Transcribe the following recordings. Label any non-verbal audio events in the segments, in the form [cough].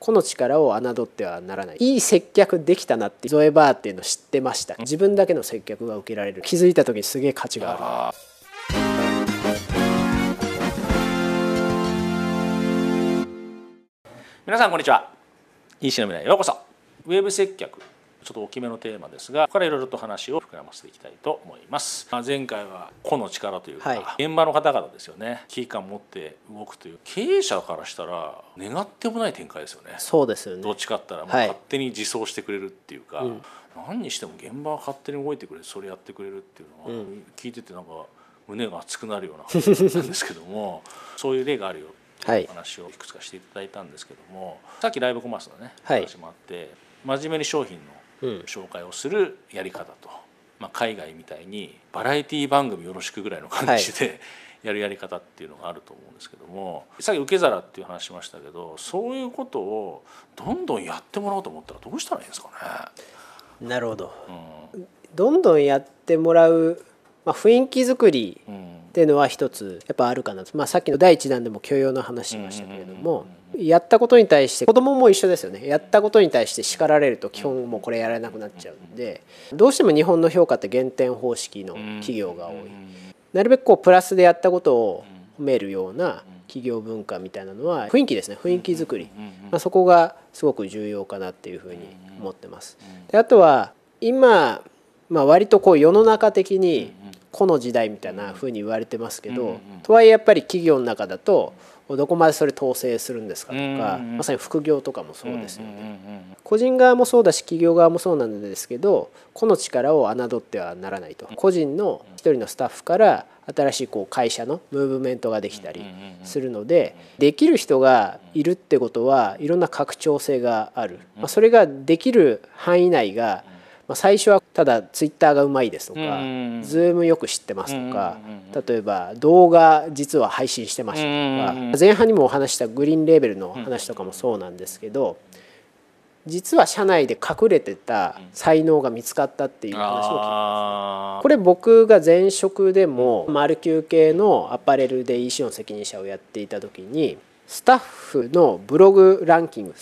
個の力を侮ってはならない。いい接客できたなってゾエバーっていうの知ってました。自分だけの接客が受けられる。気づいた時にすげえ価値がある。皆さんこんにちは。EC の未来へようこそ。ウェブ接客ちょっと大きめのテーマですがここからいろいろと話を膨らませていきたいと思います。前回は個の力というか、はい、現場の方々ですよね。危機感を持って動くという経営者からしたら願ってもない展開ですよね。そうですよね。どっちかったらもう勝手に自走してくれるっていうか、はいうん、何にしても現場は勝手に動いてくれそれやってくれるっていうのは、聞いててなんか胸が熱くなるような [laughs] 話なんですけどもそういう例があるよっていう話をいくつかしていただいたんですけども、さっきライブコマースのね話もあって、真面目に商品の紹介をするやり方と、まあ、海外みたいにバラエティ番組よろしくぐらいの感じで、やるやり方っていうのがあると思うんですけどもさっき受け皿っていう話しましたけどそういうことをどんどんやってもらおうと思ったらどうしたらいいんですかね。なるほど、うん、どんどんやってもらう、まあ、雰囲気作りっていうのは一つやっぱあるかなと、まあ、さっきの第一弾でも許容の話しましたけれども、やったことに対して子供も一緒ですよね。やったことに対して叱られると基本もうこれやらなくなっちゃうんでどうしても日本の評価って減点方式の企業が多い。なるべくこうプラスでやったことを褒めるような企業文化みたいなのは雰囲気ですね。雰囲気作り、まあ、そこがすごく重要かなっていうふうに思ってます。であとは今、まあ、割とこう世の中的にこの時代みたいなふうに言われてますけどとはいえやっぱり企業の中だとどこまでそれ統制するんですかとか、まさに副業とかもそうですよね、個人側もそうだし企業側もそうなんですけど個の力を侮ってはならないと。個人の一人のスタッフから新しいこう会社のムーブメントができたりするのでできる人がいるってことはいろんな拡張性がある、まあ、それができる範囲内がまあ、最初はただツイッターがうまいですとか、ズームよく知ってますとか、例えば動画実は配信してましたとか、前半にもお話したグリーンレーベルの話とかもそうなんですけど、実は社内で隠れてた才能が見つかったっていう話も聞きます、これ僕が前職でもマルキュー系のアパレルで EC の責任者をやっていた時にスタッフのブログランキング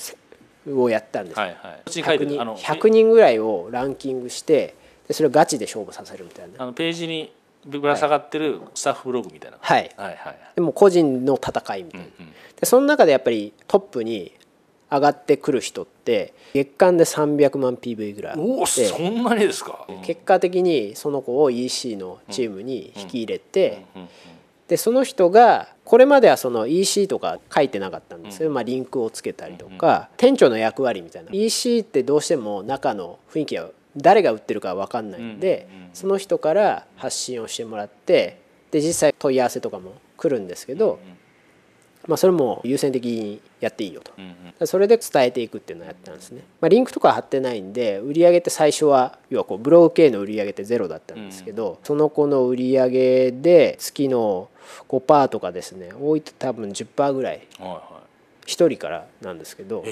をやったんです、はいはい、100, 人100人ぐらいをランキングしてでそれをガチで勝負させるみたいな。あのページにぶら下がってるスタッフブログみたいな、はい、はいはいでも個人の戦いみたいな、うんうん、でその中でやっぱりトップに上がってくる人って月間で300万 PV ぐらいおそんなにですか、結果的にその子を EC のチームに引き入れて、でその人がこれまではその EC とか書いてなかったんですけど、まあ、リンクをつけたりとか店長の役割みたいな。EC ってどうしても中の雰囲気は誰が売ってるか分かんないんでその人から発信をしてもらってで実際問い合わせとかも来るんですけどまあ、それも優先的にやっていいよと、それで伝えていくっていうのをやったんですね、まあ、リンクとか貼ってないんで売上って最初は要はこうブログ系の売上ってゼロだったんですけど、その子の売上で月の5%とかですね多いと多分10%ぐらい1人からなんですけど、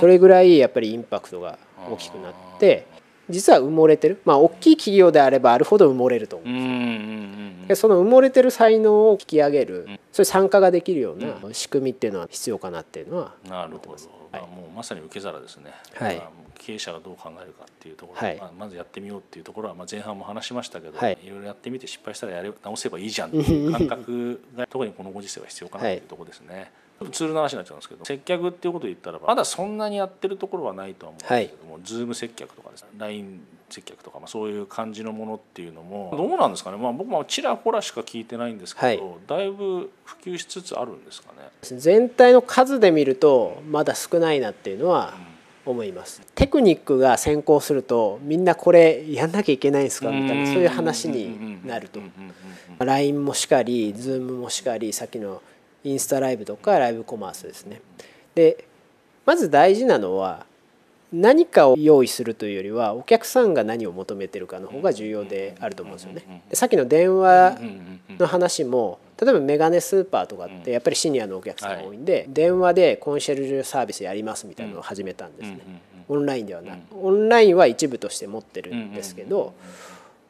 それぐらいやっぱりインパクトが大きくなって実は埋もれてる。まあ大きい企業であればあるほど埋もれると思う。んですその埋もれてる才能を引き上げる、そういう参加ができるような仕組みっていうのは必要かなっていうのは。なるほど、はい、もうまさに受け皿ですね、はい、経営者がどう考えるかっていうところ、はい、まあ、まずやってみようっていうところは、まあ、前半も話しましたけど、はい、いろいろやってみて失敗したらやれ直せばいいじゃんっていう感覚が [laughs] 特にこのご時世は必要かなっていうところですね。ツールの話になっちゃうんですけど接客っていうことで言ったらまだそんなにやってるところはないとは思うんですけども、はい、ズーム接客とかですね LINE 接客とか、まあ、そういう感じのものっていうのもどうなんですかね、まあ、僕もちらほらしか聞いてないんですけど、はい、だいぶ普及しつつあるんですかね。全体の数で見るとまだ少ないなっていうのは思います、うん、テクニックが先行するとみんなこれやんなきゃいけないんですかみたいなそういう話になると。LINE もしかり Zoom もしかりさっきのインスタライブとかライブコマースですね。でまず大事なのは何かを用意するというよりはお客さんが何を求めてるかの方が重要であると思うんですよね。でさっきの電話の話も例えばメガネスーパーとかってやっぱりシニアのお客さんが多いんで、電話でコンシェルジュサービスやりますみたいなのを始めたんですね。オンラインではなくオンラインは一部として持ってるんですけど。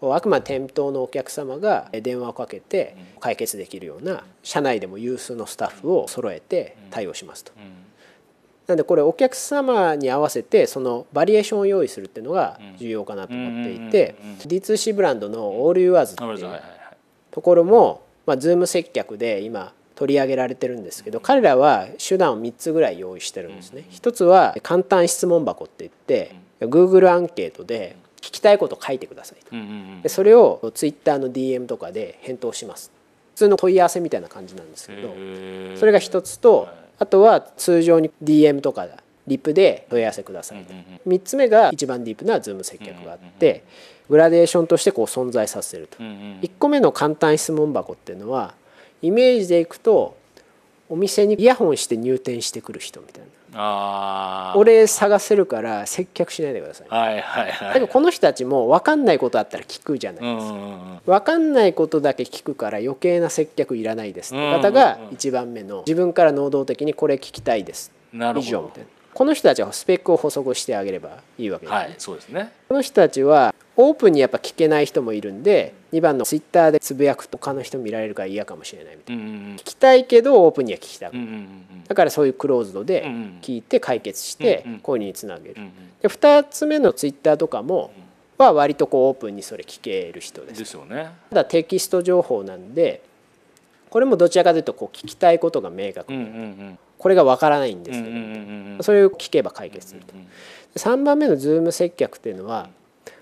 あくまで店頭のお客様が電話をかけて解決できるような社内でも有数のスタッフを揃えて対応しますと。なんでこれお客様に合わせてそのバリエーションを用意するっていうのが重要かなと思っていて D2C ブランドのオールユアーズっていうところもまあ Zoom 接客で今取り上げられてるんですけど彼らは手段を3つぐらい用意してるんですね。一つは簡単質問箱って言って Google アンケートで聞きたいこと書いてくださいと。でそれを Twitter の DM とかで返答します。普通の問い合わせみたいな感じなんですけどそれが一つとあとは通常に DM とかリップで問い合わせくださいと。3つ目が一番ディープな Zoom 接客があってグラデーションとしてこう存在させると。1個目の簡単質問箱っていうのはイメージでいくとお店にイヤホンして入店してくる人みたいな。あ俺探せるから接客しないでください、はいはいはい、だけどこの人たちも分かんないことあったら聞くじゃないですか、分かんないことだけ聞くから余計な接客いらないですって方が1番目の自分から能動的にこれ聞きたいです。以上みたいなこの人たちはスペックを補足してあげればいいわけです、ね、はい、そうですね。この人たちはオープンにやっぱ聞けない人もいるんで2番のツイッターでつぶやくと他の人見られるから嫌かもしれないみたいな、うんうん、聞きたいけどオープンには聞きたくない、うんうんうん、だからそういうクローズドで聞いて解決して購入につなげる、うんうん、で2つ目のツイッターとかもは割とこうオープンにそれ聞ける人です。ですよね。ただテキスト情報なんでこれもどちらかというとこう聞きたいことが明確。うんうんうん。これがわからないんですけど、それを聞けば解決すると。3番目のズーム接客っていうのは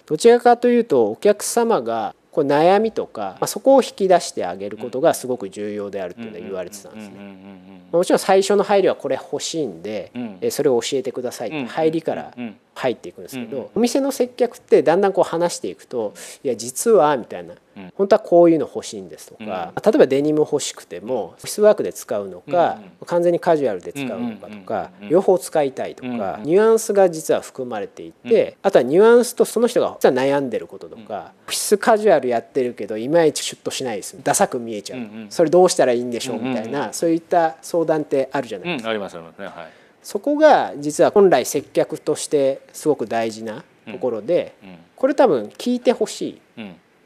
どちらかというとお客様がこう悩みとか、まあ、そこを引き出してあげることがすごく重要であるっていうのは言われてたんですね。もちろん最初の配慮はこれ欲しいんで、うん、それを教えてくださいって入りから入っていくんですけど、お店の接客ってだんだんこう話していくと「いや実は」みたいな「本当はこういうの欲しいんです」とか、例えばデニム欲しくてもオフィスワークで使うのか、完全にカジュアルで使うのかとか、両方使いたいとか、ニュアンスが実は含まれていて、あとはニュアンスとその人が実は悩んでることとか、オフィスカジュアルやってるけどいまいちシュッとしないですダサく見えちゃう、それどうしたらいいんでしょうみたいな、そういった相相談ってあるじゃないですか。ありますありますね。はい。そこが実は本来接客としてすごく大事なところで、これ多分聞いてほしい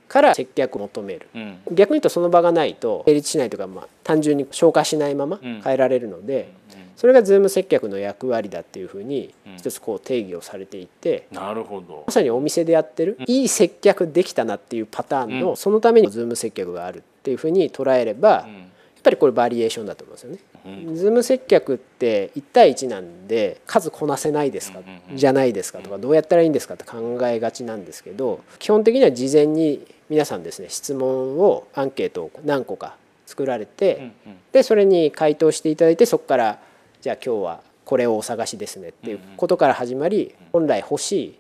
から接客を求める、逆に言うとその場がないと成立しないとか、まあ、単純に消化しないまま帰られるので、それがズーム接客の役割だっていうふうに一つこう定義をされていて、なるほど。まさにお店でやってる、いい接客できたなっていうパターンの、そのためにズーム接客があるっていうふうに捉えれば、ぱりこれバリエーションだと思うんですよね。ズーム接客って1対1なんで数こなせないですか、じゃないですかとかどうやったらいいんですかって考えがちなんですけど基本的には事前に皆さんですね質問をアンケートを何個か作られて、でそれに回答していただいてそこからじゃあ今日はこれをお探しですねっていうことから始まり本来欲しい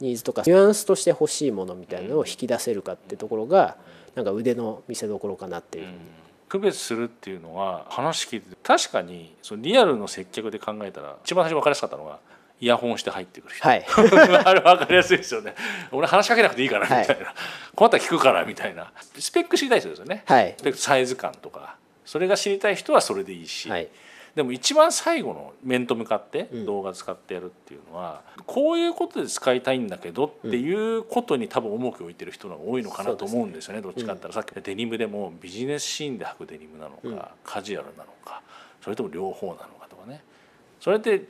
ニーズとかニュアンスとして欲しいものみたいなのを引き出せるかってところがなんか腕の見せ所かなっていう。ふうに区別するっていうのは話聞いて確かにそのリアルの接客で考えたら一番最初分かりやすかったのがイヤホンして入ってくる人、はい、[laughs] あれ分かりやすいですよね。俺話しかけなくていいからみたいな、はい、困ったら聞くからみたいな。スペック知りたい人ですよね、はい、スペックサイズ感とか。それが知りたい人はそれでいいし、はい、でも一番最後の面と向かって動画使ってやるっていうのは、うん、こういうことで使いたいんだけどっていうことに多分重きを置いてる人が多いのかなと思うんですよね、どっちかってったら、さっきデニムでもビジネスシーンで履くデニムなのか、うん、カジュアルなのかそれとも両方なのかとかね。それって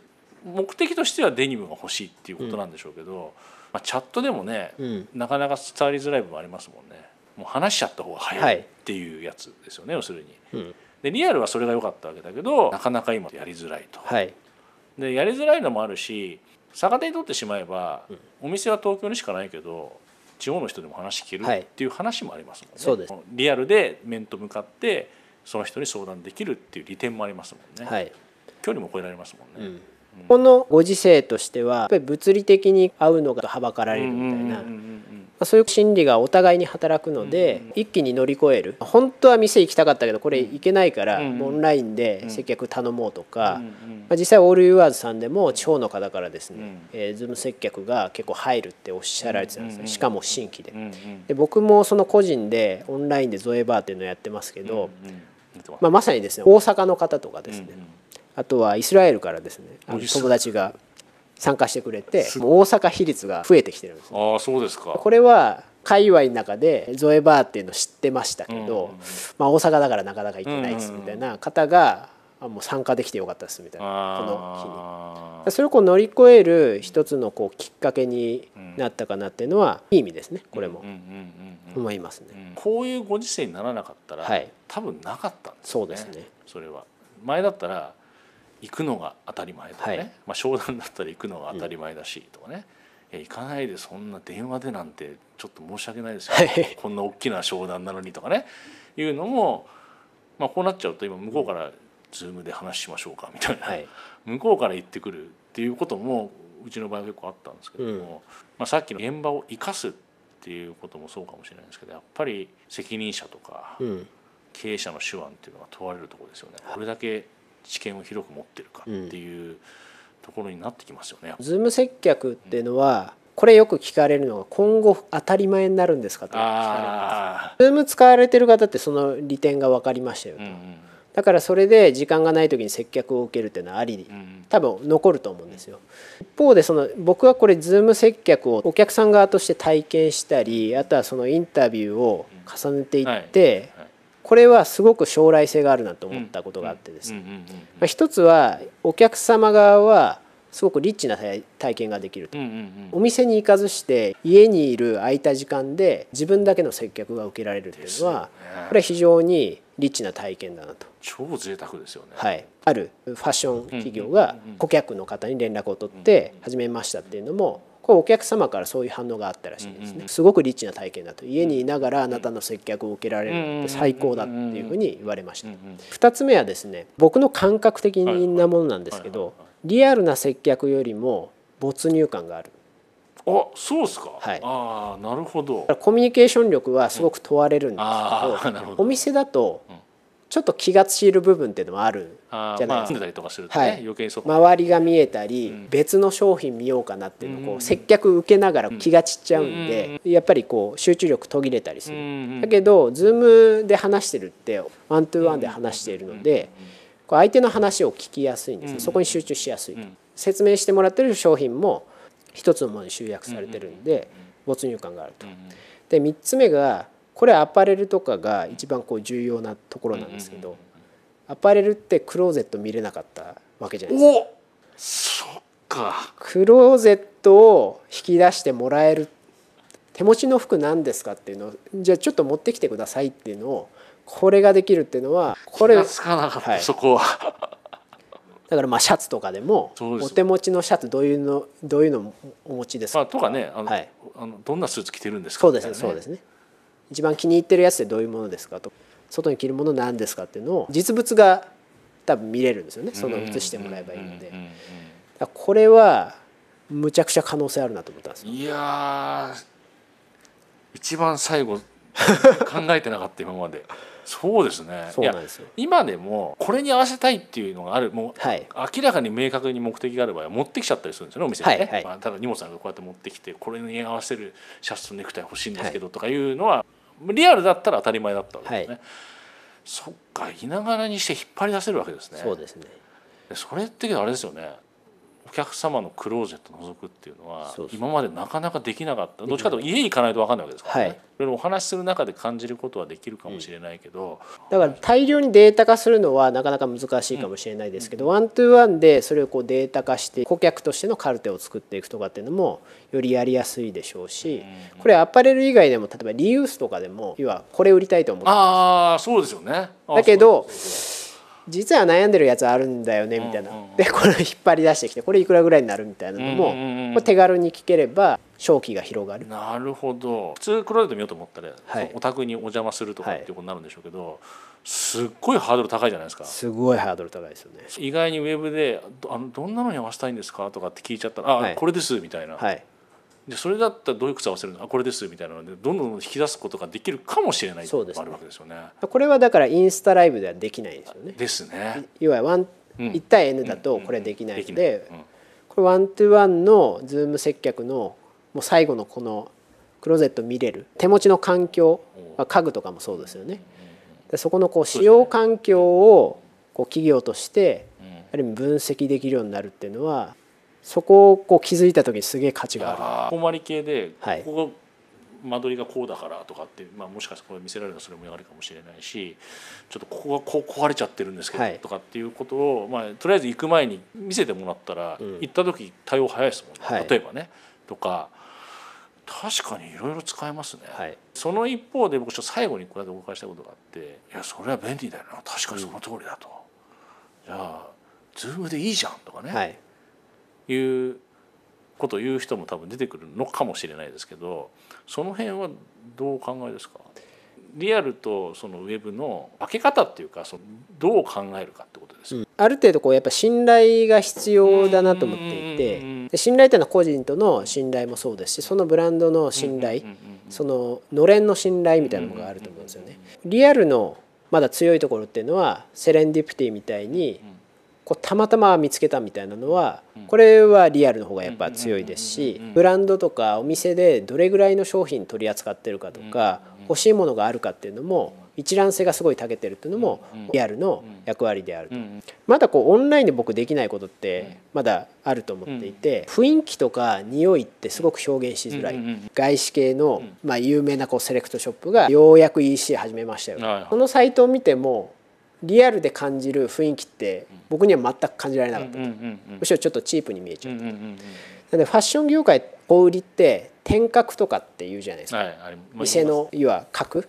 目的としてはデニムが欲しいっていうことなんでしょうけど、まあ、チャットでもね、なかなか伝わりづらい部分ありますもんね。もう話しちゃった方が早いっていうやつですよね、要するに。でリアルはそれが良かったわけだけどなかなか今やりづらいと。はい、でやりづらいのもあるし逆手にとってしまえば、うん、お店は東京にしかないけど地方の人でも話聞けるっていう話もありますもんね。そうです。リアルで面と向かってその人に相談できるっていう利点もありますもんね。はい、距離も超えられますもんね。うんこのご時世としてはやっぱり物理的に会うのがはばかられるみたいな。そういう心理がお互いに働くので、一気に乗り越える。本当は店行きたかったけどこれ行けないから、オンラインで接客頼もうとか、まあ、実際オールユアーズさんでも地方の方からですね、えー、ズーム接客が結構入るっておっしゃられてたんですねしかも新規で。で僕もその個人でオンラインでゾエバーっていうのをやってますけど、まあ、まさにですね大阪の方とかですね、あとはイスラエルからですね友達が参加してくれて大阪比率が増えてきてるんです、ね、あそうですか。これは界隈の中でゾエバーっていうの知ってましたけど、まあ、大阪だからなかなか行けないですみたいな方があもう参加できてよかったですみたいなこの日に。あそれをこう乗り越える一つのこうきっかけになったかなっていうのはいい意味ですねこれも。思いますね。うんこういうご時世にならなかったら、はい。多分なかったんですよね。そうですね。それは。前だったら行くのが当たり前とかね、はい。まあ、商談だったら行くのが当たり前だしとかね、いや行かないでそんな電話でなんてちょっと申し訳ないですよ、はい。こんな大きな商談なのにとかね。いうのも、まあ、こうなっちゃうと今向こうから「ズームで話しましょうか」みたいな、はい。向こうから言ってくるっていうこともうちの場合は結構あったんですけども、うん。まあ、さっきの現場を生かすっていうこともそうかもしれないですけどやっぱり責任者とかうん。経営者の手腕っていうのが問われるところですよね。これだけ知見を広く持ってるかっていうところになってきますよね。 Zoom 接客っていうのはこれよく聞かれるのが今後当たり前になるんですかと聞かれます。あ Zoom 使われてる方ってその利点が分かりましたよあ、うと、ん。だからそれで時間がない時に接客を受けるっていうのはありうんうん。多分残ると思うんですよ。一方でその僕はこれズーム接客をお客さん側として体験したりあとはそのインタビューを重ねていってはいこれはすごく将来性があるなと思ったことがあってですね。一つはお客様側はすごくリッチな体体験ができると。お店に行かずして家にいる空いた時間で自分だけの接客が受けられるっていうのはこれは非常にリッチな体験だなと。超贅沢ですよね。はい、あるファッション企業が顧客の方に連絡を取って始めましたっていうのもこれお客様からそういう反応があったらしいんですねすごくリッチな体験だと家にいながらあなたの接客を受けられるって最高だっていうふうに言われました2つ目はですね僕の感覚的なものなんですけどリアルな接客よりも没入感があるあそうですか。はいああなるほど。コミュニケーション力はすごく問われるんです。けどお店だとちょっと気が散る部分っていうのもあるじゃないですか。まあかすね、はい。余計にそう。周りが見えたり、別の商品見ようかなっていうのをこう接客受けながら気が散っちゃうんで、やっぱりこう集中力途切れたりする、うんだけど Zoom で話してるってワントゥーワンで話しているので、こう相手の話を聞きやすいんですね、そこに集中しやすいと、説明してもらってる商品も一つのものに集約されてるんで、没入感があると。で3つ目がこれアパレルとかが一番こう重要なところなんですけど、アパレルってクローゼット見れなかったわけじゃないですか。おそっか。クローゼットを引き出してもらえる手持ちの服何ですかっていうのをじゃあちょっと持ってきてくださいっていうのをこれができるっていうのはこれ気がつかなかった、はい。そこは。だからまあシャツとかでもお手持ちのシャツどういうのどういうのお持ちですか？まあとかねあの、はい。あのどんなスーツ着てるんですか？そうですね。そうですね一番気に入ってるやつってどういうものですかと。外に着るもの何ですかっていうのを実物が多分見れるんですよね。その写してもらえばいいので。これはむちゃくちゃ可能性あるなと思ったんですよ。いやー一番最後 [laughs] 考えてなかった今まで。そうですね。そうなんですよ。今でもこれに合わせたいっていうのがある。もうはい。明らかに明確に目的がある場合は持ってきちゃったりするんですよねお店にね、はいはい。まあ、ただ荷物なんかこうやって持ってきてこれに合わせるシャツとネクタイ欲しいんですけどとかいうのはリアルだったら当たり前だったわけですね、はそっかいながらにして引っ張り出せるわけですね。そうですね。でそれってあれですよねお客様のクローゼット覗くっていうのは今までなかなかできなかった。どっちかというと家に行かないと分かんないわけですからね、はい。お話しする中で感じることはできるかもしれないけど、だから大量にデータ化するのはなかなか難しいかもしれないですけど、ワントゥーワンでそれをこうデータ化して顧客としてのカルテを作っていくとかっていうのもよりやりやすいでしょうし、これアパレル以外でも例えばリユースとかでも要はこれ売りたいと思ってああそうですよね。あだけど実は悩んでるやつあるんだよねみたいな、でこれを引っ張り出してきてこれいくらぐらいになるみたいなのも、手軽に聞ければ商機が広がる。なるほど。普通クローゼット見ようと思ったら、はい。お宅にお邪魔するとかっていうことになるんでしょうけど、すっごいハードル高いじゃないですか。すごいハードル高いですよね。意外にウェブでどあのどんなのに合わせたいんですか？とかって聞いちゃったら「あ、はい。これです」みたいな、はい、でそれだったらどういう靴合わせるの？あこれですみたいなのでどんどん引き出すことができるかもしれないっていうのがあるわけですよね。これはだからインスタライブではできないんですよね。ですね。要はワンうん1対 N だとこれできないのでできないうんこれ one to one の Zoom 接客のもう最後のこのクローゼット見れる手持ちの環境、まあ、家具とかもそうですよね。でそこのこう使用環境をこう企業としてある意味分析できるようになるっていうのはそこをこう気づいた時にすげえ価値がある。あり系で、はい。ここ間取りがこうだからとかって、まあ、もしかしたらこれ見せられるのはそれもあるかもしれないしちょっとここがこう壊れちゃってるんですけど、とかっていうことを、まあ、とりあえず行く前に見せてもらったら、行った時対応早いですもんね、例えばね。とか。確かにいろいろ使えますね、はい、その一方で僕ちょっと最後にこれでお伺いしたことがあっていやそれは便利だよな。確かにその通りだと、うん、じゃあズームでいいじゃんとかね、はい、いうことを言う人も多分出てくるのかもしれないですけどその辺はどうお考えですか？リアルとそのウェブの分け方っていうかそのどう考えるかってことです、うん、ある程度こうやっぱ信頼が必要だなと思っていて信頼というのは個人との信頼もそうですしそのブランドの信頼そののれんの信頼みたいなものがあると思うんですよね。リアルのまだ強いところっていうのはセレンディプティみたいにこうたまたま見つけたみたいなのはこれはリアルの方がやっぱ強いですしブランドとかお店でどれぐらいの商品取り扱ってるかとか欲しいものがあるかっていうのも一覧性がすごい長けてるっていうのもリアルの役割であると。まだこうオンラインで僕できないことってまだあると思っていて雰囲気とか匂いってすごく表現しづらい。外資系のまあ有名なこうセレクトショップがようやく EC 始めましたよ。このサイトを見てもリアルで感じる雰囲気って僕には全く感じられなかったと。むしろちょっとチープに見えちゃう。なのでファッション業界小売りって天角とかっていうじゃないですか、店の要は角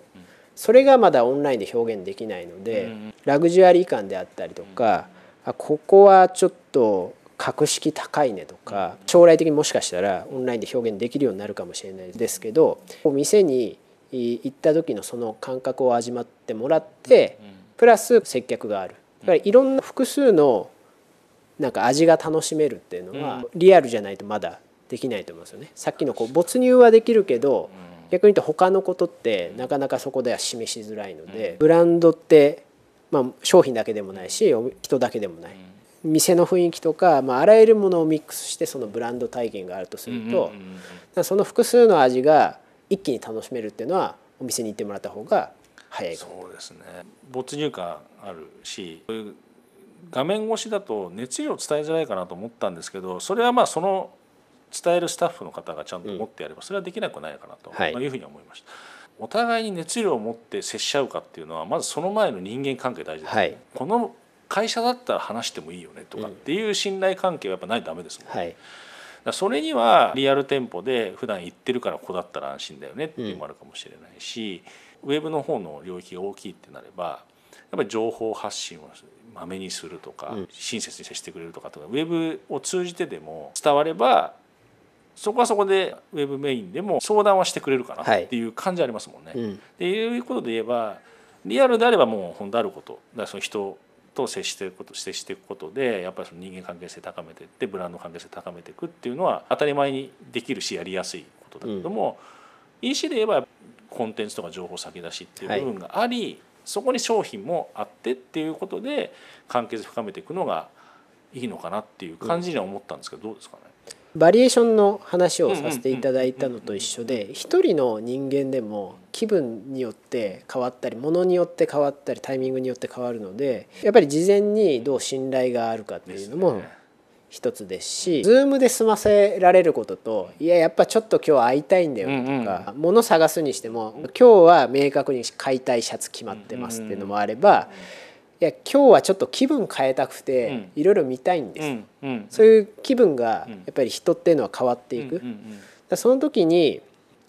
それがまだオンラインで表現できないので、ラグジュアリー感であったりとか、あここはちょっと格式高いねとか将来的にもしかしたらオンラインで表現できるようになるかもしれないですけど店に行った時のその感覚を味わってもらってプラス接客がある。だからいろんな複数のなんか味が楽しめるっていうのはリアルじゃないとまだできないと思うんですよね。さっきのこう没入はできるけど逆に言うと他のことってなかなかそこでは示しづらいのでブランドってまあ商品だけでもないし人だけでもない。店の雰囲気とか、まあ、あらゆるものをミックスしてそのブランド体験があるとするとその複数の味が一気に楽しめるっていうのはお店に行ってもらった方が早い。そうですね。没入感あるし画面越しだと熱量伝えづらいかなと思ったんですけどそれはまあその伝えるスタッフの方がちゃんと持ってやればそれはできなくないかなとい。うふうに思いました。お互いに熱量を持って接し合うかっていうのはまずその前の人間関係大事です、ね、はい、この会社だったら話してもいいよねとかっていう信頼関係はやっぱないとダメですもんね。はいそれにはリアル店舗で普段行ってるからここだったら安心だよねっていうのもあるかもしれないし、ウェブの方の領域が大きいってなればやっぱり情報発信をまめにするとか、親切に接してくれるとかとかウェブを通じてでも伝わればそこはそこでウェブメインでも相談はしてくれるかなっていう感じありますもんね。はい、っていうことで言えばリアルであればもう本当あること。だからその人と接していくこと接していくことでやっぱりその人間関係性高めていってブランド関係性高めていくっていうのは当たり前にできるしやりやすいことだけども、うん、EC で言えばコンテンツとか情報先出しっていう部分があり、はい、そこに商品もあってっていうことで関係性深めていくのがいいのかなっていう感じには思ったんですけど、どうですかね？バリエーションの話をさせていただいたのと一緒で一人の人間でも気分によって変わったり物によって変わったりタイミングによって変わるのでやっぱり事前にどう信頼があるかっていうのも一つですし Zoom で済ませられることといややっぱちょっと今日会いたいんだよとか物探すにしても今日は明確に買いたいシャツ決まってますっていうのもあればいや今日はちょっと気分変えたくていろいろ見たいんです、そういう気分がやっぱり人っていうのは変わっていく、その時に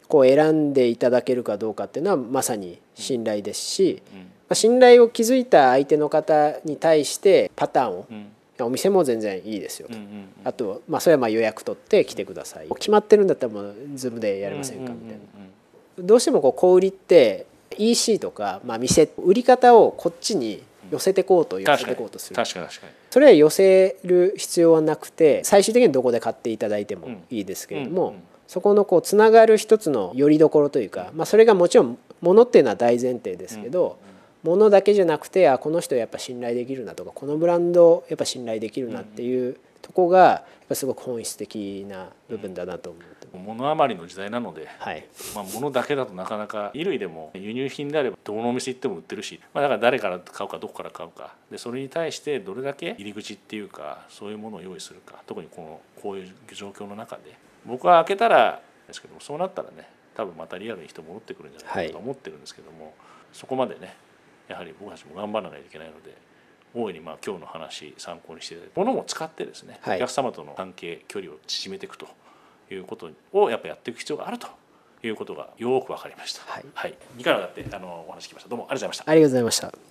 こう選んでいただけるかどうかっていうのはまさに信頼ですし、ま信頼を築いた相手の方に対してパターンを、お店も全然いいですよと、あと、まあ、それはまあ予約取って来てください。決まってるんだったらもう Zoom でやりませんかみたいな。どうしてもこう小売りって EC とか、まあ、店売り方をこっちに寄せてこうと寄せてこうとする。確かに確かに。それは寄せる必要はなくて最終的にどこで買っていただいてもいいですけれども、そこのこうつながる一つのよりどころというか、まあ、それがもちろんものっていうのは大前提ですけど、ものだけじゃなくてあこの人やっぱ信頼できるなとかこのブランドやっぱ信頼できるなっていうとこがやっぱすごく本質的な部分だなと思う。物余りの時代なので、はい、まあ、物だけだとなかなか衣類でも輸入品であればどのお店行っても売ってるし、まあ、だから誰から買うかどこから買うか。でそれに対してどれだけ入り口っていうかそういうものを用意するか。特にこのこういう状況の中で。僕は開けたらですけどもそうなったらね多分またリアルに人戻ってくるんじゃないかと思ってるんですけども、はい、そこまでねやはり僕たちも頑張らないといけないので大いにまあ今日の話参考にしてものも使ってですね、はい、お客様との関係距離を縮めていくということをやっぱやっていく必要があるということがよく分かりました。はい、はい、2回にわたってあのお話聞きました。どうもありがとうございました。ありがとうございました。